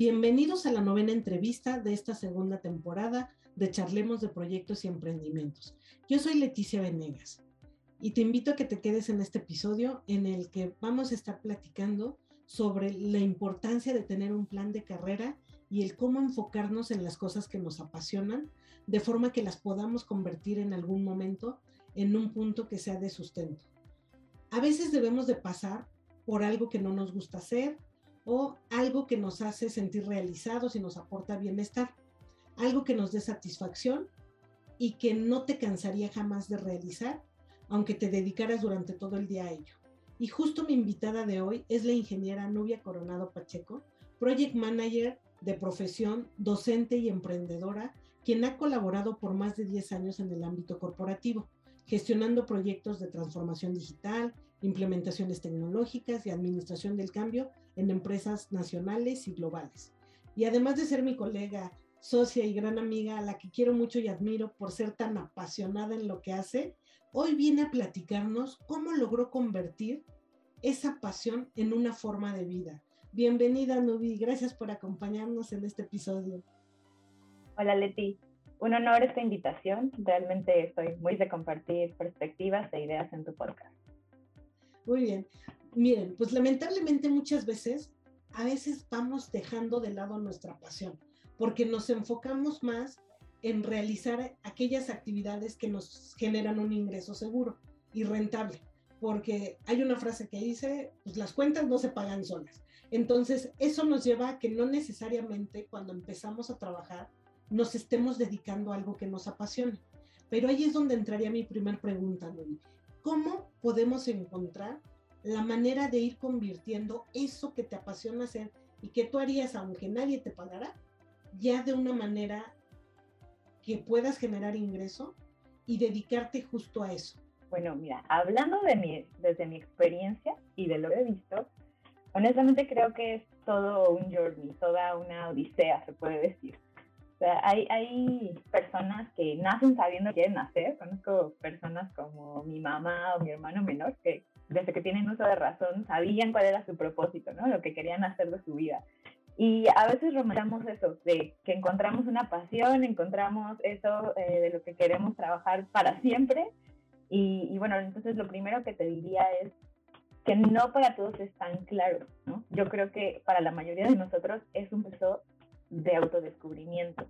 Bienvenidos a la novena entrevista de esta segunda temporada de Charlemos de Proyectos y Emprendimientos. Yo soy Leticia Venegas y te invito a que te quedes en este episodio en el que vamos a estar platicando sobre la importancia de tener un plan de carrera y el cómo enfocarnos en las cosas que nos apasionan, de forma que las podamos convertir en algún momento en un punto que sea de sustento. A veces debemos de pasar por algo que no nos gusta hacer o algo que nos hace sentir realizados y nos aporta bienestar, algo que nos dé satisfacción y que no te cansaría jamás de realizar, aunque te dedicaras durante todo el día a ello. Y justo mi invitada de hoy es la ingeniera Nubia Coronado Pacheco, Project Manager de profesión, docente y emprendedora, quien ha colaborado por más de 10 años en el ámbito corporativo gestionando proyectos de transformación digital, implementaciones tecnológicas y administración del cambio en empresas nacionales y globales. Y además de ser mi colega, socia y gran amiga a la que quiero mucho y admiro por ser tan apasionada en lo que hace, hoy viene a platicarnos cómo logró convertir esa pasión en una forma de vida. Bienvenida, Nubi. Gracias por acompañarnos en este episodio. Hola, Leti un honor esta invitación. Realmente estoy muy de compartir perspectivas e ideas en tu podcast. Muy bien. Miren, pues lamentablemente muchas veces, a veces vamos dejando de lado nuestra pasión, porque nos enfocamos más en realizar aquellas actividades que nos generan un ingreso seguro y rentable, porque hay una frase que dice, pues las cuentas no se pagan solas. Entonces, eso nos lleva a que no necesariamente cuando empezamos a trabajar nos estemos dedicando a algo que nos apasione. Pero ahí es donde entraría mi primer pregunta, ¿Cómo podemos encontrar la manera de ir convirtiendo eso que te apasiona hacer y que tú harías aunque nadie te pagara, ya de una manera que puedas generar ingreso y dedicarte justo a eso? Bueno, mira, hablando de mi, desde mi experiencia y de lo que he visto, honestamente creo que es todo un journey, toda una odisea, se puede decir sea, hay, hay personas que nacen sabiendo que quieren hacer. Conozco personas como mi mamá o mi hermano menor que desde que tienen uso de razón sabían cuál era su propósito, ¿no? Lo que querían hacer de su vida. Y a veces romantizamos eso, de que encontramos una pasión, encontramos eso eh, de lo que queremos trabajar para siempre. Y, y, bueno, entonces lo primero que te diría es que no para todos es tan claro, ¿no? Yo creo que para la mayoría de nosotros es un proceso de autodescubrimiento.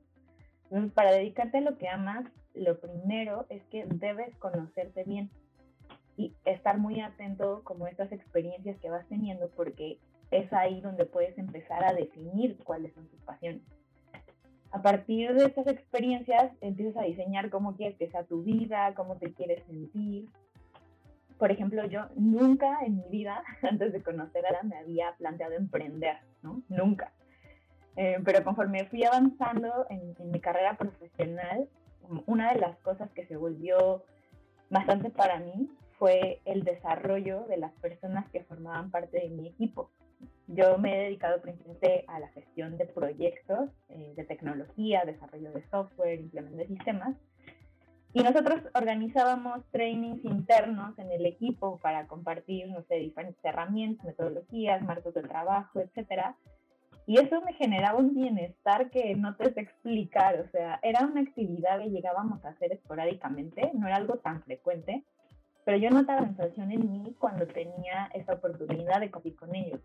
Entonces, para dedicarte a lo que amas, lo primero es que debes conocerte bien y estar muy atento como estas experiencias que vas teniendo porque es ahí donde puedes empezar a definir cuáles son tus pasiones. A partir de estas experiencias empiezas a diseñar cómo quieres que sea tu vida, cómo te quieres sentir. Por ejemplo, yo nunca en mi vida, antes de conocer a la, me había planteado emprender, ¿no? Nunca. Eh, pero conforme fui avanzando en, mi carrera profesional, una de las cosas que se volvió bastante para mí fue el desarrollo de las personas que formaban parte de mi equipo. Yo me he dedicado principalmente a la gestión de proyectos eh, de tecnología, desarrollo de software, implementación de sistemas. Y nosotros organizábamos trainings internos en el equipo para compartir, no sé, diferentes herramientas, metodologías, marcos de trabajo, etcétera, y eso me generaba un bienestar que no te sé explicar, o sea, era una actividad que llegábamos a hacer esporádicamente, no era algo tan frecuente, pero yo notaba sensación en mí cuando tenía esa oportunidad de compartir con ellos.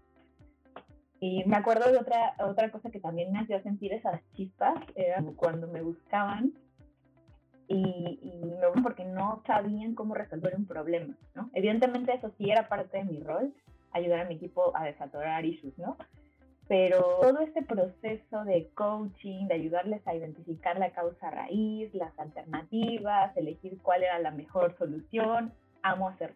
Y me acuerdo de otra, otra cosa que también me hacía sentir esas chispas, era cuando me buscaban y, y me porque no sabían cómo resolver un problema, ¿no? Evidentemente eso sí era parte de mi rol, ayudar a mi equipo a desatorar issues, ¿no? Pero todo este proceso de coaching, de ayudarles a identificar la causa raíz, las alternativas, elegir cuál era la mejor solución, amo hacer.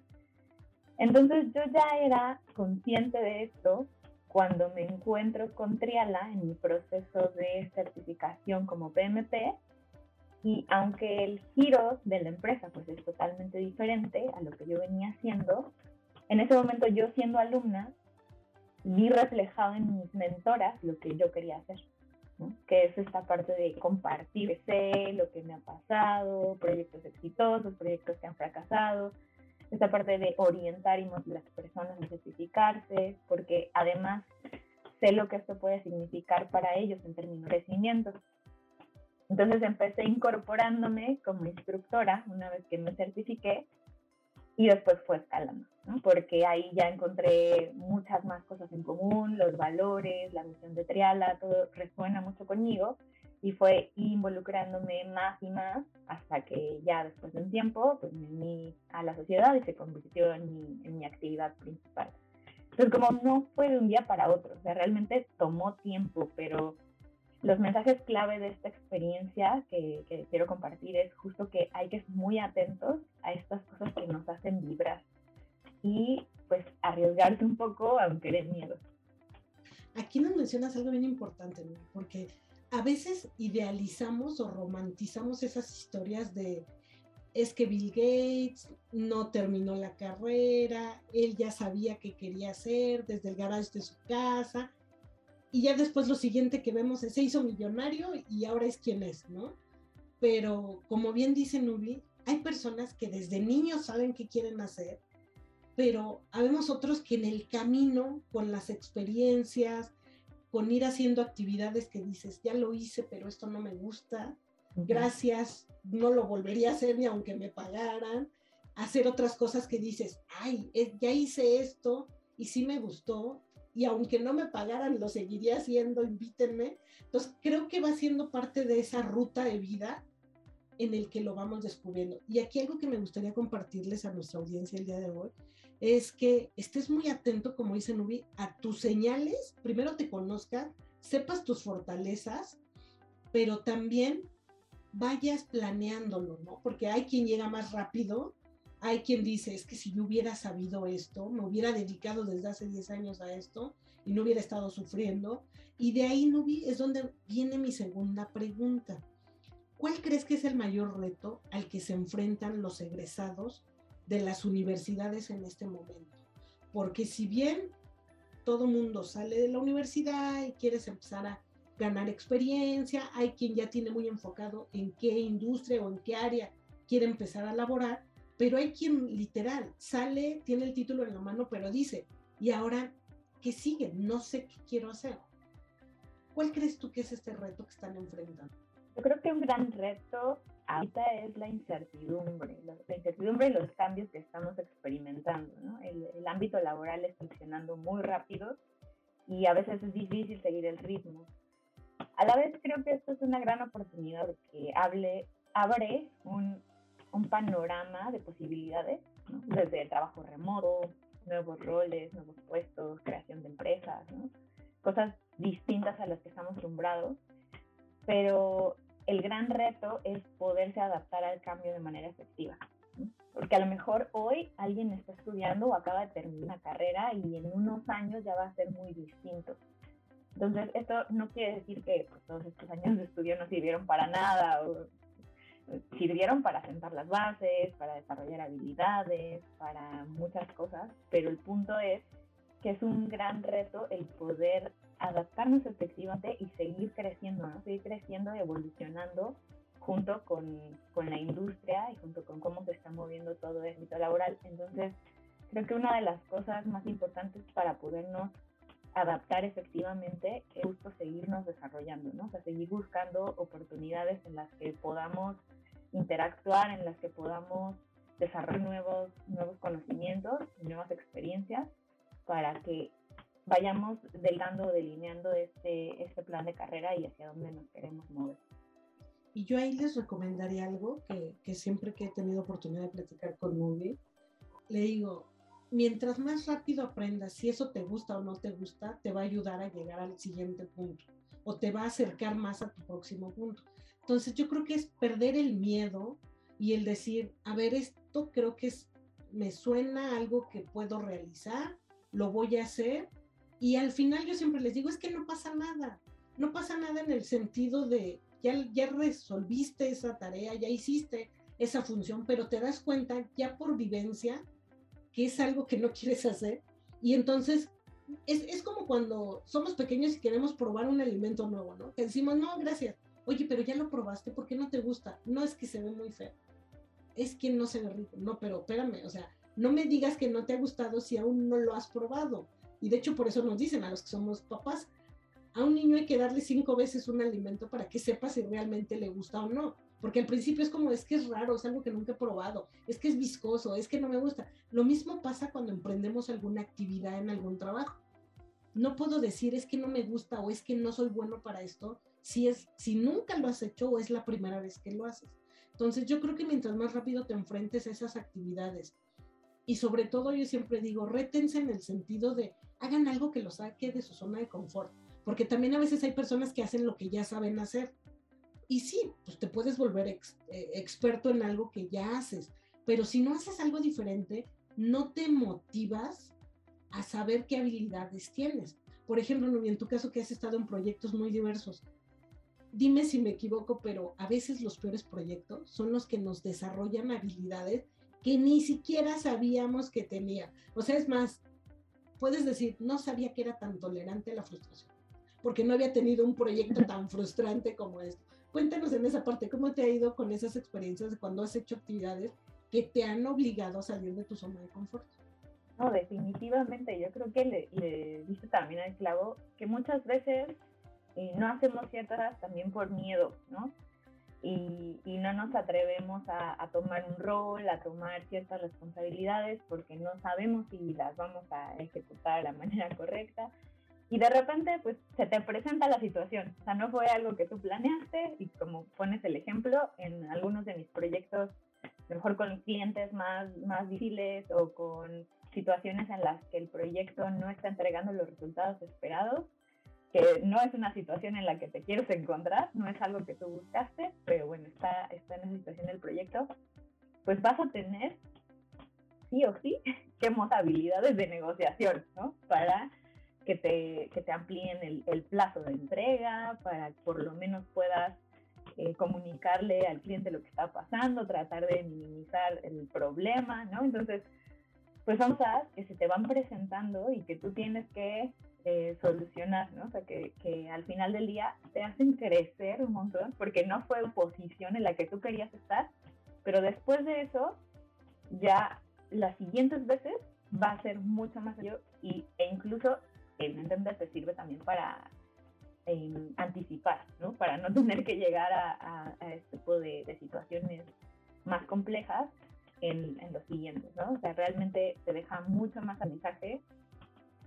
Entonces yo ya era consciente de esto cuando me encuentro con Triala en mi proceso de certificación como PMP y aunque el giro de la empresa pues es totalmente diferente a lo que yo venía haciendo, en ese momento yo siendo alumna vi reflejado en mis mentoras lo que yo quería hacer, que es esta parte de compartir sé, lo que me ha pasado, proyectos exitosos, proyectos que han fracasado, esta parte de orientar y motivar a las personas a certificarse, porque además sé lo que esto puede significar para ellos en términos de crecimiento. Entonces empecé incorporándome como instructora una vez que me certifiqué y después fue escalando, ¿no? porque ahí ya encontré muchas más cosas en común, los valores, la misión de Triala, todo resuena mucho conmigo y fue involucrándome más y más hasta que ya después de un tiempo pues me uní a la sociedad y se convirtió en mi, en mi actividad principal. Entonces como no fue de un día para otro, o sea, realmente tomó tiempo, pero los mensajes clave de esta experiencia que, que, quiero compartir es justo que hay que estar muy atentos a estas cosas que nos hacen vibrar y pues arriesgarse un poco aunque den miedo. Aquí nos mencionas algo bien importante, ¿no? porque a veces idealizamos o romantizamos esas historias de es que Bill Gates no terminó la carrera, él ya sabía qué quería hacer desde el garage de su casa y ya después lo siguiente que vemos es se hizo millonario y ahora es quien es, ¿no? Pero como bien dice Nubi, hay personas que desde niños saben qué quieren hacer, pero habemos otros que en el camino, con las experiencias, con ir haciendo actividades que dices, ya lo hice, pero esto no me gusta, gracias, no lo volvería a hacer ni aunque me pagaran, hacer otras cosas que dices, ay, eh, ya hice esto y sí me gustó y aunque no me pagaran, lo seguiría haciendo, invítenme. Entonces, creo que va siendo parte de esa ruta de vida en el que lo vamos descubriendo. Y aquí algo que me gustaría compartirles a nuestra audiencia el día de hoy es que estés muy atento, como dice Nubi, a tus señales, primero te conozcas, sepas tus fortalezas, pero también vayas planeándolo, ¿no? Porque hay quien llega más rápido hay quien dice, es que si yo hubiera sabido esto, me hubiera dedicado desde hace 10 años a esto y no hubiera estado sufriendo. Y de ahí no vi, es donde viene mi segunda pregunta. ¿Cuál crees que es el mayor reto al que se enfrentan los egresados de las universidades en este momento? Porque si bien todo mundo sale de la universidad y quieres empezar a ganar experiencia, hay quien ya tiene muy enfocado en qué industria o en qué área quiere empezar a laborar, pero hay quien literal sale, tiene el título en la mano, pero dice, ¿y ahora qué sigue? No sé qué quiero hacer. ¿Cuál crees tú que es este reto que están enfrentando? Yo creo que un gran reto ahorita es la incertidumbre, la incertidumbre y los cambios que estamos experimentando. ¿no? El, el, ámbito laboral está funcionando muy rápido y a veces es difícil seguir el ritmo. A la vez creo que esto es una gran oportunidad que hable, abre un, un panorama de posibilidades, desde el trabajo remoto, nuevos roles, nuevos puestos, creación de empresas, cosas distintas a las que estamos acostumbrados, pero el gran reto es poderse adaptar al cambio de manera efectiva. Porque a lo mejor hoy alguien está estudiando o acaba de terminar una carrera y en unos años ya va a ser muy distinto. Entonces, esto no quiere decir que pues, todos estos años de estudio no sirvieron para nada o sirvieron para sentar las bases, para desarrollar habilidades, para muchas cosas, pero el punto es que es un gran reto el poder adaptarnos efectivamente y seguir creciendo, ¿no? Seguir creciendo y evolucionando junto con, con, la industria y junto con cómo se está moviendo todo el ámbito laboral. Entonces, creo que una de las cosas más importantes para podernos adaptar efectivamente es justo seguirnos desarrollando, ¿no? O sea, seguir buscando oportunidades en las que podamos interactuar, en las que podamos desarrollar nuevos, nuevos conocimientos, nuevas experiencias, para que vayamos delgando, delineando este, este plan de carrera y hacia dónde nos queremos mover. Y yo ahí les recomendaría algo que, que siempre que he tenido oportunidad de platicar con Nubi, le digo, mientras más rápido aprendas si eso te gusta o no te gusta, te va a ayudar a llegar al siguiente punto o te va a acercar más a tu próximo punto. Entonces yo creo que es perder el miedo y el decir, a ver, esto creo que es, me suena algo que puedo realizar, lo voy a hacer. Y al final yo siempre les digo, es que no pasa nada. No pasa nada en el sentido de, ya, ya resolviste esa tarea, ya hiciste esa función, pero te das cuenta ya por vivencia que es algo que no quieres hacer. Y entonces es, es, como cuando somos pequeños y queremos probar un alimento nuevo, ¿no? Que decimos, no, gracias. Oye, pero ya lo probaste, ¿por qué no te gusta? No es que se ve muy feo, es que no se ve rico. No, pero espérame, o sea, no me digas que no te ha gustado si aún no lo has probado. Y de hecho por eso nos dicen a los que somos papás, a un niño hay que darle cinco veces un alimento para que sepa si realmente le gusta o no. Porque al principio es como, es que es raro, es algo que nunca he probado, es que es viscoso, es que no me gusta. Lo mismo pasa cuando emprendemos alguna actividad en algún trabajo. No puedo decir es que no me gusta o es que no soy bueno para esto, si, es, si nunca lo has hecho o es la primera vez que lo haces. Entonces yo creo que mientras más rápido te enfrentes a esas actividades y sobre todo yo siempre digo, rétense en el sentido de hagan algo que los saque de su zona de confort porque también a veces hay personas que hacen lo que ya saben hacer. Y sí, pues te puedes volver eh, experto en algo que ya haces, pero si no haces algo diferente, no te motivas a saber qué habilidades tienes. Por ejemplo, en tu caso que has estado en proyectos muy diversos, dime si me equivoco, pero a veces los peores proyectos son los que nos desarrollan habilidades que ni siquiera sabíamos que tenía. O sea, es más, puedes decir, no sabía que era tan tolerante a la frustración porque no había tenido un proyecto tan frustrante como esto. Cuéntanos en esa parte, ¿cómo te ha ido con esas experiencias de cuando has hecho actividades que te han obligado a salir de tu zona de confort? No, definitivamente, yo creo que le, le dice también al clavo que muchas veces eh, no hacemos ciertas también por miedo, ¿no? Y, y, no nos atrevemos a, a, tomar un rol, a tomar ciertas responsabilidades porque no sabemos si las vamos a ejecutar de la manera correcta. Y de repente pues se te presenta la situación, o sea, no fue algo que tú planeaste y como pones el ejemplo en algunos de mis proyectos, mejor con clientes más, más difíciles o con situaciones en las que el proyecto no está entregando los resultados esperados, que no es una situación en la que te quieres encontrar, no es algo que tú buscaste, pero bueno, está, está en esa situación del proyecto, pues vas a tener sí o sí que habilidades de negociación, ¿no? Para que te, que te amplíen el, plazo de entrega para que por lo menos puedas eh, comunicarle al cliente lo que está pasando, tratar de minimizar el problema, ¿no? Entonces, pues son cosas que se te van presentando y que tú tienes que eh, solucionar, ¿no? O sea, que, que, al final del día te hacen crecer un montón, porque no fue posición en la que tú querías estar, pero después de eso, ya las siguientes veces va a ser mucho más serio y, e incluso evidentemente te sirve también para em, anticipar, ¿no? Para no tener que llegar a, este tipo de, situaciones más complejas en, los siguientes, ¿no? O sea, realmente te deja mucho más aprendizaje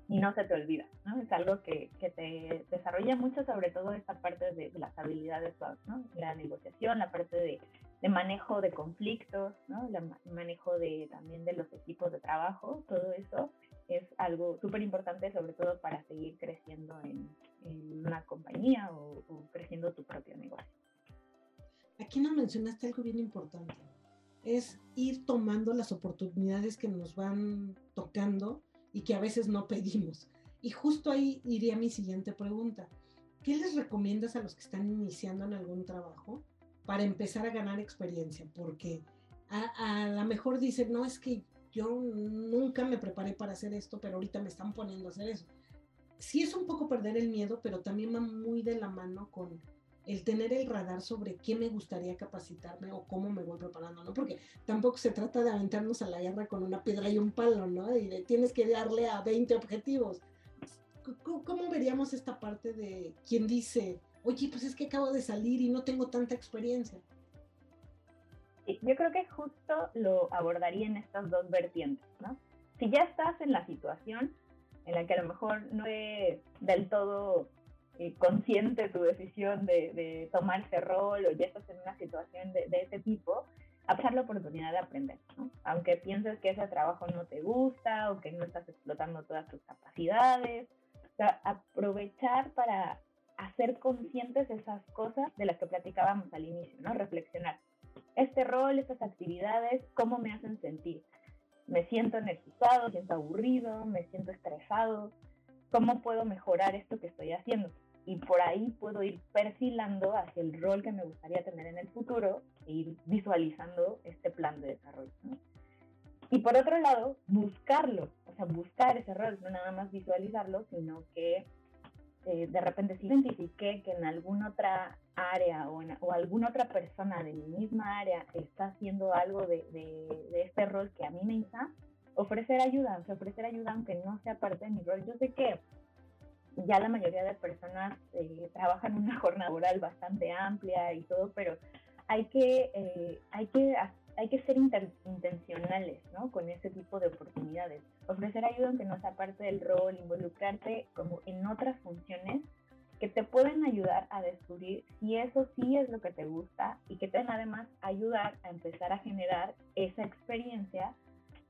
y no se te olvida, ¿no? Es algo que, que te desarrolla mucho, sobre todo esta parte de, las habilidades, ¿no? La negociación, la parte de, de manejo de conflictos, ¿no? El manejo de, también de los equipos de trabajo, todo eso es algo súper importante, sobre todo para seguir creciendo en, una compañía o, creciendo tu propio negocio. Aquí nos mencionaste algo bien importante, es ir tomando las oportunidades que nos van tocando y que a veces no pedimos. Y justo ahí iría mi siguiente pregunta. ¿Qué les recomiendas a los que están iniciando en algún trabajo para empezar a ganar experiencia? Porque a, a lo mejor dicen, no, es que yo nunca me preparé para hacer esto, pero ahorita me están poniendo a hacer eso. Sí es un poco perder el miedo, pero también va muy de la mano con el tener el radar sobre qué me gustaría capacitarme o cómo me voy preparando, ¿no? Porque tampoco se trata de aventarnos a la guerra con una piedra y un palo, ¿no? Y de, tienes que darle a 20 objetivos. ¿Cómo veríamos esta parte de quien dice, oye, pues es que acabo de salir y no tengo tanta experiencia? yo creo que justo lo abordaría en estas dos vertientes, ¿no? Si ya estás en la situación en la que a lo mejor no es del todo eh, consciente tu decisión de, tomar ese rol o ya estás en una situación de, ese tipo, aprovechar la oportunidad de aprender. Aunque pienses que ese trabajo no te gusta o que no estás explotando todas tus capacidades, aprovechar para hacer conscientes esas cosas de las que platicábamos al inicio, ¿no? Reflexionar este rol, estas actividades, cómo me hacen sentir. Me siento energizado, me siento aburrido, me siento estresado. ¿Cómo puedo mejorar esto que estoy haciendo? Y por ahí puedo ir perfilando hacia el rol que me gustaría tener en el futuro e ir visualizando este plan de desarrollo. Y por otro lado, buscarlo, o sea, buscar ese rol, no nada más visualizarlo, sino que eh, de repente si identifiqué que en alguna otra área o, o, alguna otra persona de mi misma área está haciendo algo de, de, este rol que a mí me interesa, ofrecer ayuda, ofrecer ayuda aunque no sea parte de mi rol. Yo sé que ya la mayoría de personas eh, trabajan una jornada laboral bastante amplia y todo, pero hay que, eh, hay que, hay que ser intencionales ¿no? con ese tipo de oportunidades. Ofrecer ayuda aunque no sea parte del rol, involucrarte como en otras funciones que te pueden ayudar a descubrir si eso sí es lo que te gusta y que te además ayudar a empezar a generar esa experiencia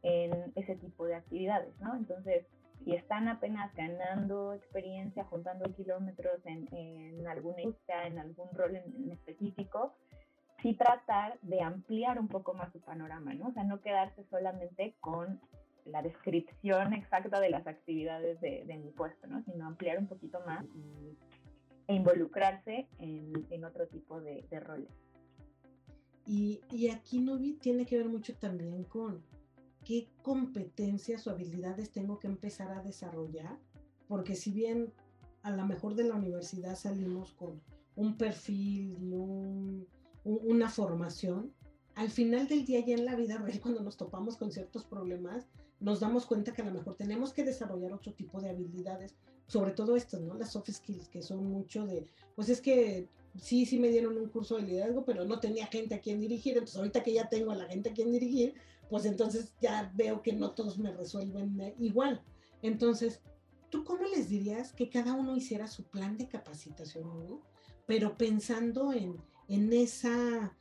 en ese tipo de actividades, ¿no? Entonces, si están apenas ganando experiencia, juntando kilómetros en, en alguna industria, en algún rol en, específico, sí tratar de ampliar un poco más su panorama, ¿no? O sea, no quedarse solamente con la descripción exacta de las actividades de, mi puesto, ¿no? Sino ampliar un poquito más e involucrarse en, en otro tipo de, de roles. Y, y, aquí no tiene que ver mucho también con qué competencias o habilidades tengo que empezar a desarrollar, porque si bien a lo mejor de la universidad salimos con un perfil y un, una formación, al final del día ya en la vida real, cuando nos topamos con ciertos problemas, nos damos cuenta que a lo mejor tenemos que desarrollar otro tipo de habilidades, sobre todo estas, ¿no? Las soft skills, que son mucho de, pues es que sí, sí me dieron un curso de liderazgo, pero no tenía gente a quien dirigir, entonces ahorita que ya tengo a la gente a quien dirigir, pues entonces ya veo que no todos me resuelven eh, igual. Entonces, ¿tú cómo les dirías que cada uno hiciera su plan de capacitación, pero pensando en, en esa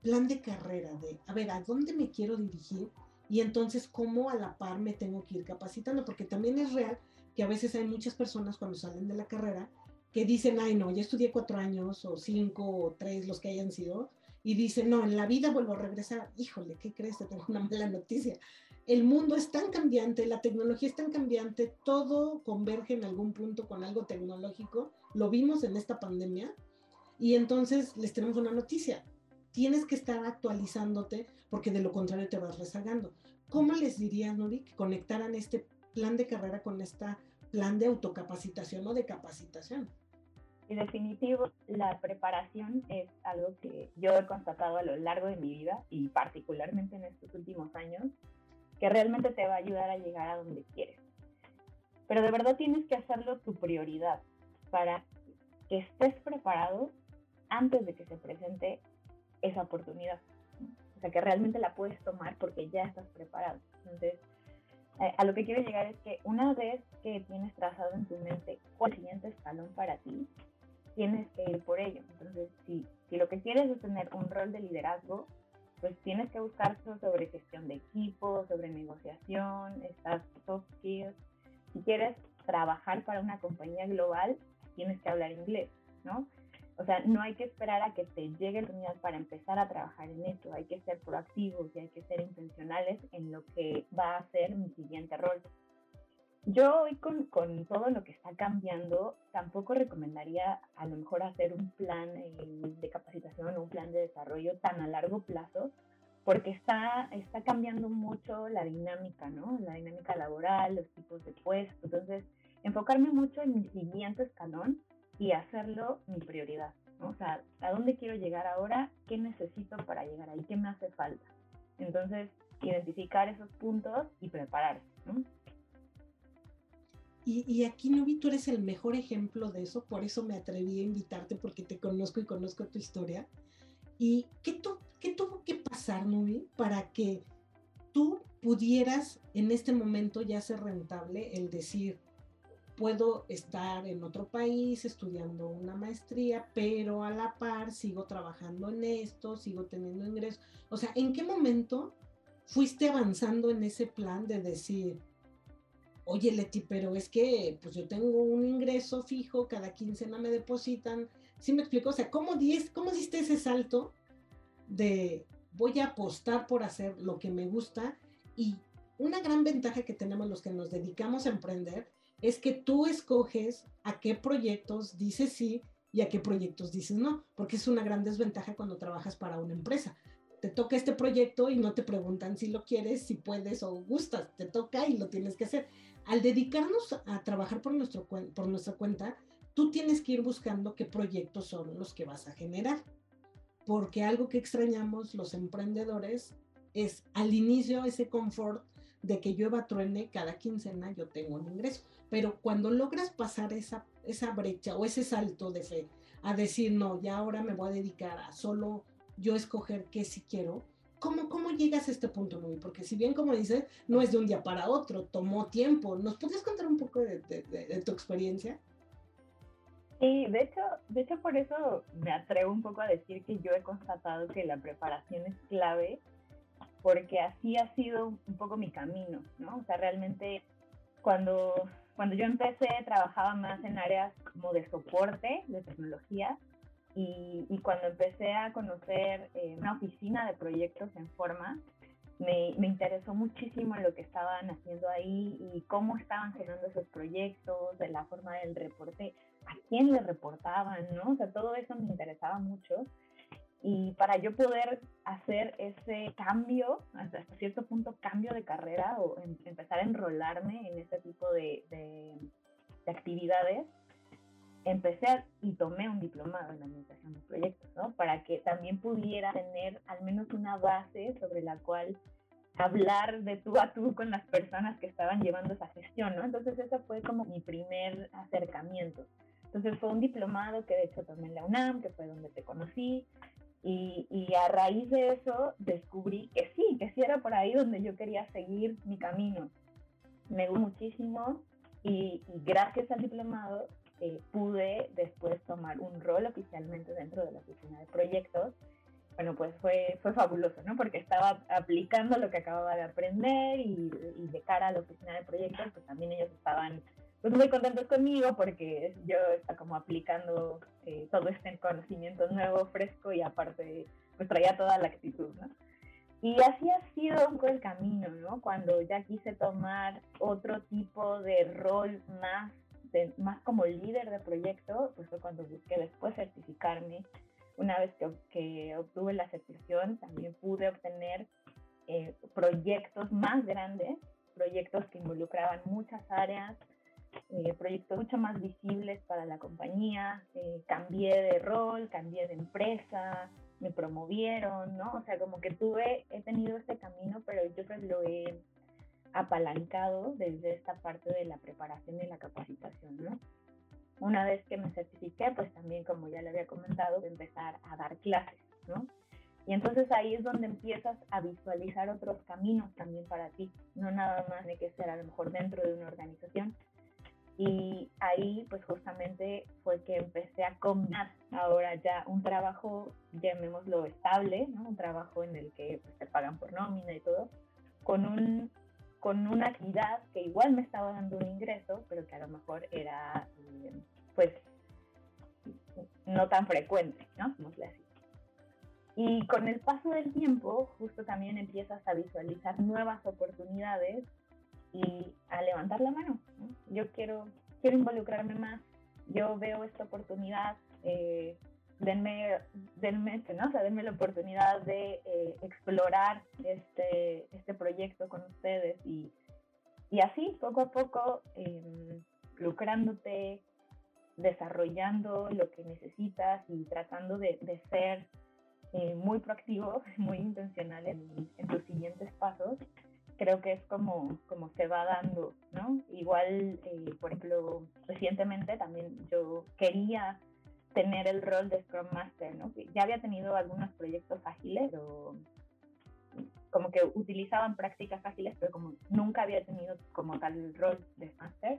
plan de carrera, de, a ver, ¿a dónde me quiero dirigir? Y entonces, ¿cómo a la par me tengo que ir capacitando? Porque también es real que a veces hay muchas personas cuando salen de la carrera que dicen, ay, no, ya estudié cuatro años o cinco o tres, los que hayan sido, y dice, no, en la vida vuelvo a regresar. Híjole, ¿qué crees? Te tengo una mala noticia. El mundo es tan cambiante, la tecnología es tan cambiante, todo converge en algún punto con algo tecnológico. Lo vimos en esta pandemia. Y entonces les tenemos una noticia. Tienes que estar actualizándote porque de lo contrario te vas rezagando. ¿Cómo les dirías, Nuri, que conectaran este plan de carrera con este plan de autocapacitación o de capacitación? Y definitivo, la preparación es algo que yo he constatado a lo largo de mi vida y particularmente en estos últimos años, que realmente te va a ayudar a llegar a donde quieres. Pero de verdad tienes que hacerlo tu prioridad para que estés preparado antes de que se presente esa oportunidad. O sea, que realmente la puedes tomar porque ya estás preparado. Entonces, eh, a lo que quiero llegar es que una vez que tienes trazado en tu mente cuál es el siguiente escalón para ti, tienes que ir por ello. Entonces, si, si lo que quieres es tener un rol de liderazgo, pues tienes que buscar sobre gestión de equipo, sobre negociación, estas soft skills. Si quieres trabajar para una compañía global, tienes que hablar inglés, ¿no? O sea, no hay que esperar a que te llegue la oportunidad para empezar a trabajar en esto. Hay que ser proactivos y hay que ser intencionales en lo que va a ser mi siguiente rol. Yo hoy con, con, todo lo que está cambiando, tampoco recomendaría a lo mejor hacer un plan eh, de capacitación o un plan de desarrollo tan a largo plazo, porque está, está cambiando mucho la dinámica, ¿no? La dinámica laboral, los tipos de puestos. Entonces, enfocarme mucho en mi siguiente escalón y hacerlo mi prioridad, ¿no? O sea, ¿a dónde quiero llegar ahora? ¿Qué necesito para llegar ahí? ¿Qué me hace falta? Entonces, identificar esos puntos Y, aquí, Nubi, tú eres el mejor ejemplo de eso, por eso me atreví a invitarte, porque te conozco y conozco tu historia. ¿Y qué, qué tuvo que pasar, Nubi, para que tú pudieras en este momento ya ser rentable el decir, puedo estar en otro país estudiando una maestría, pero a la par sigo trabajando en esto, sigo teniendo ingresos? O sea, ¿en qué momento fuiste avanzando en ese plan de decir, oye Leti, pero es que pues yo tengo un ingreso fijo, cada quincena me depositan. ¿Sí me explico? O sea, ¿cómo, diez, ¿cómo diste ese salto de voy a apostar por hacer lo que me gusta? Y una gran ventaja que tenemos los que nos dedicamos a emprender es que tú escoges a qué proyectos dices sí y a qué proyectos dices no, porque es una gran desventaja cuando trabajas para una empresa. Te toca este proyecto y no te preguntan si lo quieres, si puedes o gustas, te toca y lo tienes que hacer al dedicarnos a trabajar por, nuestro, por nuestra cuenta, tú tienes que ir buscando qué proyectos son los que vas a generar. Porque algo que extrañamos los emprendedores es al inicio ese confort de que llueva truene cada quincena yo tengo un ingreso. Pero cuando logras pasar esa, esa brecha o ese salto de fe a decir, no, ya ahora me voy a dedicar a solo yo escoger qué sí quiero, ¿cómo, cómo llegas a este punto, Nui? Porque si bien, como dices, no es de un día para otro, tomó tiempo. ¿Nos podrías contar un poco de, de, tu experiencia? Sí, de hecho, de hecho por eso me atrevo un poco a decir que yo he constatado que la preparación es clave porque así ha sido un poco mi camino, ¿no? O sea, realmente cuando, cuando yo empecé trabajaba más en áreas como de soporte, de tecnología, y, y cuando empecé a conocer eh, una oficina de proyectos en forma, me, me, interesó muchísimo lo que estaban haciendo ahí y cómo estaban generando esos proyectos, de la forma del reporte, a quién le reportaban, ¿no? O sea, todo eso me interesaba mucho. Y para yo poder hacer ese cambio, hasta cierto punto cambio de carrera o em, empezar a enrolarme en ese tipo de, de, actividades, empecé y tomé un diplomado en administración de proyectos, ¿no? Para que también pudiera tener al menos una base sobre la cual hablar de tú a tú con las personas que estaban llevando esa gestión, ¿no? Entonces ese fue como mi primer acercamiento. Entonces fue un diplomado que de hecho tomé en la UNAM, que fue donde te conocí, y, y, a raíz de eso descubrí que sí, que sí era por ahí donde yo quería seguir mi camino. Me gustó muchísimo y, gracias al diplomado eh, pude después tomar un rol oficialmente dentro de la oficina de proyectos. Bueno, pues fue, fue fabuloso, ¿no? Porque estaba aplicando lo que acababa de aprender y, y de cara a la oficina de proyectos, pues también ellos estaban pues muy contentos conmigo porque yo estaba como aplicando eh, todo este conocimiento nuevo, fresco y aparte pues traía toda la actitud, ¿no? Y así ha sido un poco el camino, ¿no? Cuando ya quise tomar otro tipo de rol más, más como líder de proyecto, pues fue cuando busqué después certificarme. Una vez que, obtuve la certificación, también pude obtener eh, proyectos más grandes, proyectos que involucraban muchas áreas, eh, proyectos mucho más visibles para la compañía, eh, cambié de rol, cambié de empresa, me promovieron, ¿no? O sea, como que tuve, he tenido este camino, pero yo que lo he apalancado desde esta parte de la preparación y la capacitación, ¿no? Una vez que me certifiqué, pues también, como ya le había comentado, empezar a dar clases, ¿no? Y entonces ahí es donde empiezas a visualizar otros caminos también para ti, no nada más de que ser a lo mejor dentro de una organización, y ahí pues justamente fue que empecé a combinar ahora ya un trabajo, llamémoslo estable, ¿no? un trabajo en el que pues, te pagan por nómina y todo, con, un, con una actividad que igual me estaba dando un ingreso, pero que a lo mejor era eh, pues no tan frecuente, ¿no? así. Y con el paso del tiempo, justo también empiezas a visualizar nuevas oportunidades y a levantar la mano. Yo quiero, quiero involucrarme más, yo veo esta oportunidad, eh, denme, denme, ¿no? o sea, denme la oportunidad de eh, explorar este, este proyecto con ustedes y, y así, poco a poco, em, lucrándote, desarrollando lo que necesitas y tratando de, de ser eh, muy proactivo, muy intencional en, en tus siguientes pasos creo que es como, como se va dando, ¿no? Igual, eh, por ejemplo, recientemente también yo quería tener el rol de Scrum Master, ¿no? Ya había tenido algunos proyectos ágiles, pero como que utilizaban prácticas ágiles, pero como nunca había tenido como tal el rol de Master.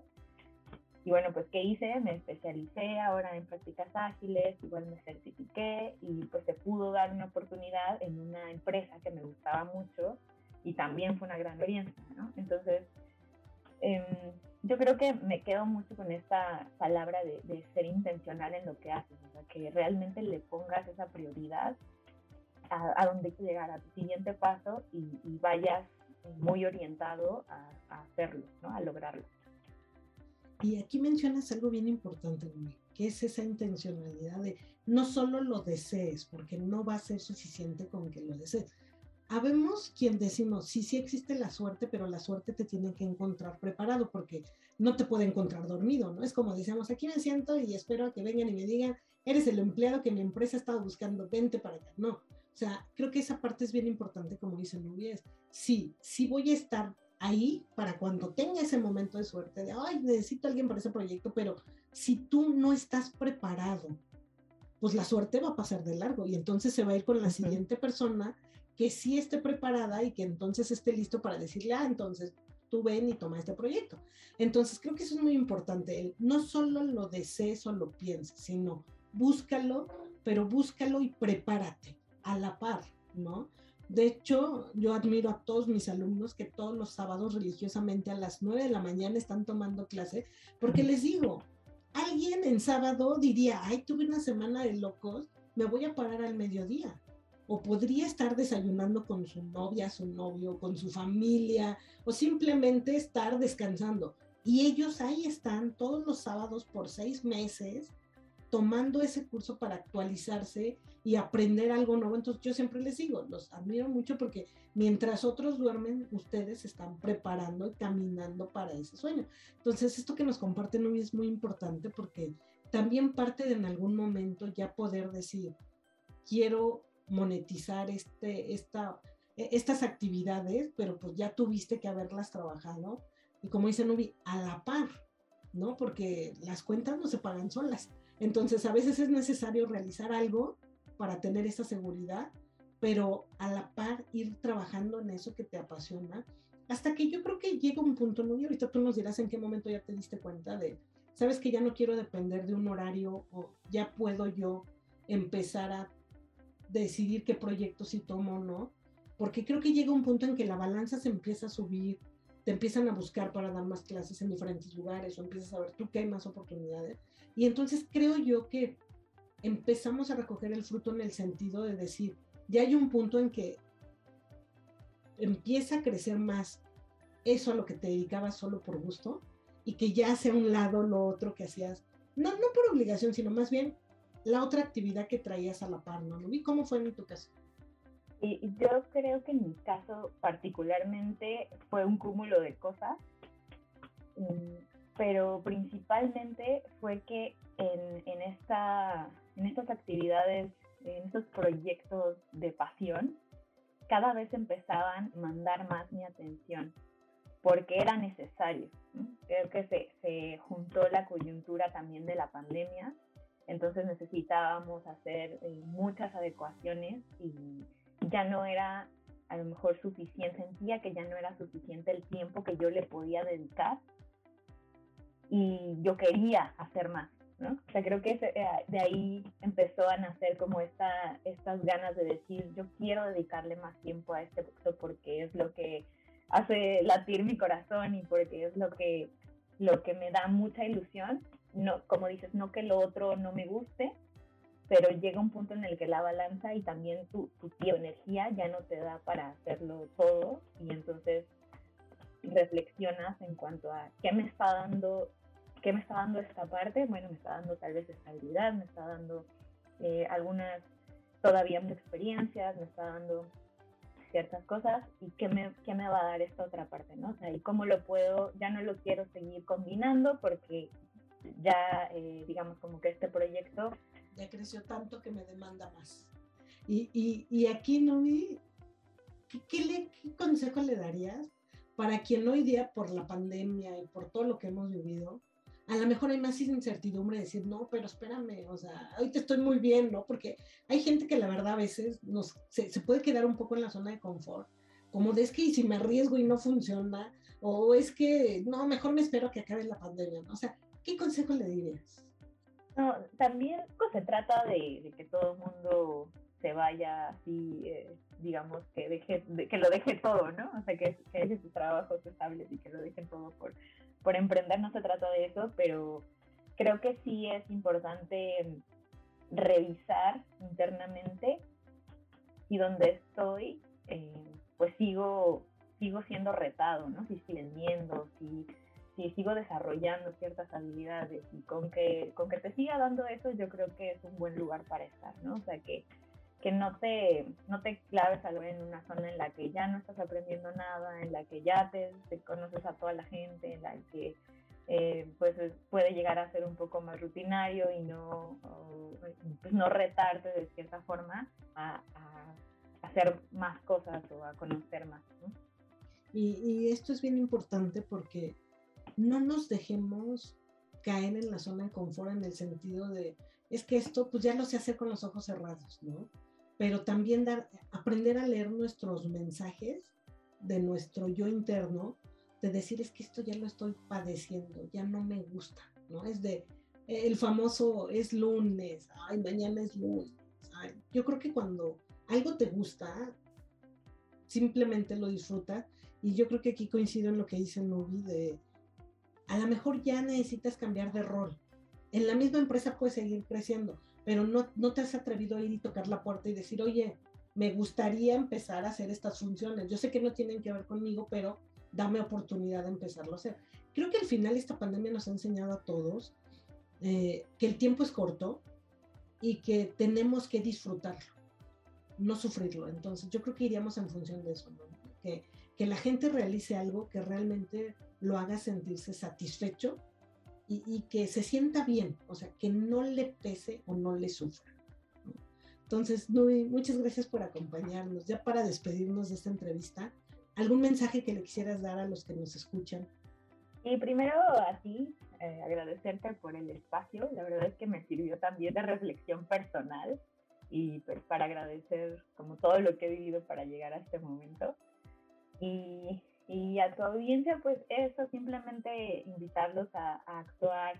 Y bueno, pues ¿qué hice? Me especialicé ahora en prácticas ágiles, igual me certifiqué y pues se pudo dar una oportunidad en una empresa que me gustaba mucho y también fue una gran experiencia, ¿no? Entonces, em, yo creo que me quedo mucho con esta palabra de, ser intencional en lo que haces, o sea, que realmente le pongas esa prioridad a, a donde quieres llegar, a tu siguiente paso y, vayas muy orientado a, hacerlo, ¿no? A lograrlo. Y aquí mencionas algo bien importante, que es esa intencionalidad de no solo lo desees, porque no va a ser suficiente con que lo desees, habemos quien decimos, sí, sí existe la suerte, pero la suerte te tiene que encontrar preparado porque no te puede encontrar dormido, ¿no? Es como decíamos, aquí me siento y espero a que vengan y me digan, eres el empleado que mi empresa ha estado buscando, vente para acá. No, o sea, creo que esa parte es bien importante, como dice Nubia, sí, sí voy a estar ahí para cuando tenga ese momento de suerte de, ay, necesito a alguien para ese proyecto, pero si tú no estás preparado, pues la suerte va a pasar de largo y entonces se va a ir con la siguiente persona que sí esté preparada y que entonces esté listo para decirle, ah, entonces tú ven y toma este proyecto. Entonces creo que eso es muy importante, no solo lo desees o lo pienses, sino búscalo, pero búscalo y prepárate a la par, ¿no? De hecho, yo admiro a todos mis alumnos que todos los sábados religiosamente a las 9 de la mañana están tomando clase, porque les digo, alguien en sábado diría, ay, tuve una semana de locos, me voy a parar al mediodía. O podría estar desayunando con su novia, su novio, con su familia, o simplemente estar descansando. Y ellos ahí están todos los sábados por seis meses tomando ese curso para actualizarse y aprender algo nuevo. Entonces yo siempre les digo, los admiro mucho porque mientras otros duermen, ustedes están preparando y caminando para ese sueño. Entonces esto que nos comparten hoy es muy importante porque también parte de en algún momento ya poder decir, quiero monetizar este, esta, e, estas actividades, pero pues ya tuviste que haberlas trabajado. Y como dice Nubi, a la par, ¿no? Porque las cuentas no se pagan solas. Entonces, a veces es necesario realizar algo para tener esa seguridad, pero a la par ir trabajando en eso que te apasiona, hasta que yo creo que llega un punto. Y ahorita tú nos dirás en qué momento ya te diste cuenta de, sabes que ya no quiero depender de un horario o ya puedo yo empezar a decidir qué proyectos sí tomo o no, porque creo que llega un punto en que la balanza se empieza a subir, te empiezan a buscar para dar más clases en diferentes lugares o empiezas a ver tú que hay más oportunidades. Y entonces creo yo que empezamos a recoger el fruto en el sentido de decir, ya hay un punto en que empieza a crecer más eso a lo que te dedicabas solo por gusto y que ya sea un lado lo otro que hacías, no, no por obligación, sino más bien la otra actividad que traías a la par, ¿no? ¿Y cómo fue en tu caso? Y yo creo que en mi caso particularmente fue un cúmulo de cosas, mm, pero principalmente fue que en, en, esta, en estas actividades, en estos proyectos de pasión, cada vez empezaban a mandar más mi atención porque era necesario. Creo que se, se juntó la coyuntura también de la pandemia, entonces necesitábamos hacer eh, muchas adecuaciones y ya no era a lo mejor suficiente, sentía que ya no era suficiente el tiempo que yo le podía dedicar y yo quería hacer más, ¿no? O sea, creo que eh, de ahí empezó a nacer como esta, estas ganas de decir, yo quiero dedicarle más tiempo a este producto porque es lo que hace latir mi corazón y porque es lo que, lo que me da mucha ilusión. No, como dices, no que lo otro no me guste, pero llega un punto en el que la balanza y también tu, tu energía ya no te da para hacerlo todo y entonces reflexionas en cuanto a qué me está dando, qué me está dando esta parte, bueno, me está dando tal vez estabilidad, me está dando eh, algunas todavía más experiencias, me está dando ciertas cosas y qué me, qué me va a dar esta otra parte, ¿no? O sea, y cómo lo puedo, ya no lo quiero seguir combinando porque ya, eh, digamos, como que este proyecto ya creció tanto que me demanda más. Y, y, y aquí, Novi, ¿qué, qué, le, ¿qué consejo le darías para quien hoy día, por la pandemia y por todo lo que hemos vivido, a lo mejor hay más incertidumbre de decir, no, pero espérame, o sea, ahorita estoy muy bien, ¿no? Porque hay gente que la verdad a veces nos, se, se puede quedar un poco en la zona de confort, como de es que si me arriesgo y no funciona, o es que, no, mejor me espero que acabe la pandemia, ¿no? O sea, ¿qué consejo le dirías? No, también pues, se trata de, que todo el mundo se vaya así, eh, digamos, que deje, que lo deje todo, ¿no? O sea, que, que deje sus trabajos estables y que lo dejen todo por, por emprender, no se trata de eso, pero creo que sí es importante revisar internamente y donde estoy, eh, pues sigo, sigo siendo retado, ¿no? Si estoy vendiendo, si si sigo desarrollando ciertas habilidades y con que, con que te siga dando eso, yo creo que es un buen lugar para estar, ¿no? O sea, que, que no, te, no te claves algo en una zona en la que ya no estás aprendiendo nada, en la que ya te, conoces a toda la gente, en la que eh, pues puede llegar a ser un poco más rutinario y no, pues no retarte de cierta forma a, a hacer más cosas o a conocer más, ¿no? Y, esto es bien importante porque no nos dejemos caer en la zona de confort en el sentido de, es que esto pues ya lo sé hacer con los ojos cerrados, ¿no? Pero también dar, aprender a leer nuestros mensajes de nuestro yo interno, de decir es que esto ya lo estoy padeciendo, ya no me gusta, ¿no? Es de, el famoso es lunes, ay, mañana es lunes. yo creo que cuando algo te gusta, simplemente lo disfruta. Y yo creo que aquí coincido en lo que dice Nubi de a lo mejor ya necesitas cambiar de rol. En la misma empresa puedes seguir creciendo, pero no, no te has atrevido a ir y tocar la puerta y decir, oye, me gustaría empezar a hacer estas funciones. Yo sé que no tienen que ver conmigo, pero dame oportunidad de empezarlo a hacer. Creo que al final esta pandemia nos ha enseñado a todos eh, que el tiempo es corto y que tenemos que disfrutarlo, no sufrirlo. Entonces yo creo que iríamos en función de eso, que, que la gente realice algo que realmente lo haga sentirse satisfecho y, que se sienta bien, o sea, que no le pese o no le sufra. Entonces, muchas gracias por acompañarnos. Ya para despedirnos de esta entrevista, ¿algún mensaje que le quisieras dar a los que nos escuchan? Y primero a ti, eh, agradecerte por el espacio. La verdad es que me sirvió también de reflexión personal y pues para agradecer como todo lo que he vivido para llegar a este momento. Y, y a tu audiencia, pues eso, simplemente invitarlos a, actuar,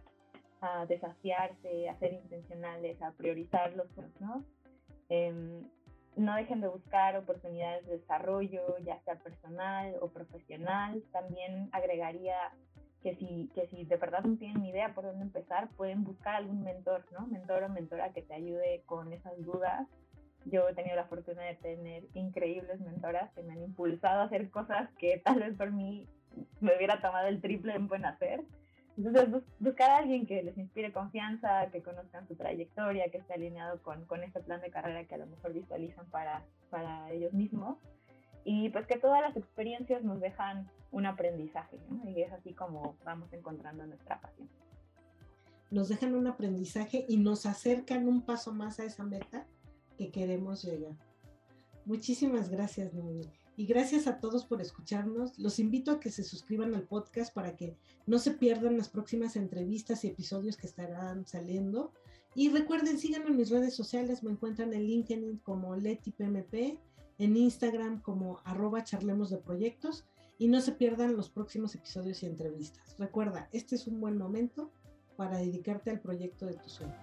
a desafiarse, a ser intencionales, a priorizar los ¿no? Em, no dejen de buscar oportunidades de desarrollo, ya sea personal o profesional. También agregaría que si, que si de verdad no tienen ni idea por dónde empezar, pueden buscar algún mentor, ¿no? Mentor o mentora que te ayude con esas dudas. Yo he tenido la fortuna de tener increíbles mentoras que me han impulsado a hacer cosas que tal vez por mí me hubiera tomado el triple en hacer. Entonces, buscar a alguien que les inspire confianza, que conozcan su trayectoria, que esté alineado con, con este plan de carrera que a lo mejor visualizan para, para ellos mismos y pues que todas las experiencias nos dejan un aprendizaje, ¿no? Y es así como vamos encontrando nuestra pasión. Nos dejan un aprendizaje y nos acercan un paso más a esa meta que queremos llegar. Muchísimas gracias, Numi. Y gracias a todos por escucharnos. Los invito a que se suscriban al podcast para que no se pierdan las próximas entrevistas y episodios que estarán saliendo. Y recuerden, síganme en mis redes sociales. Me encuentran en LinkedIn como LetiPMP en Instagram como arroba charlemos de proyectos y no se pierdan los próximos episodios y entrevistas. Recuerda, este es un buen momento para dedicarte al proyecto de tus sueños.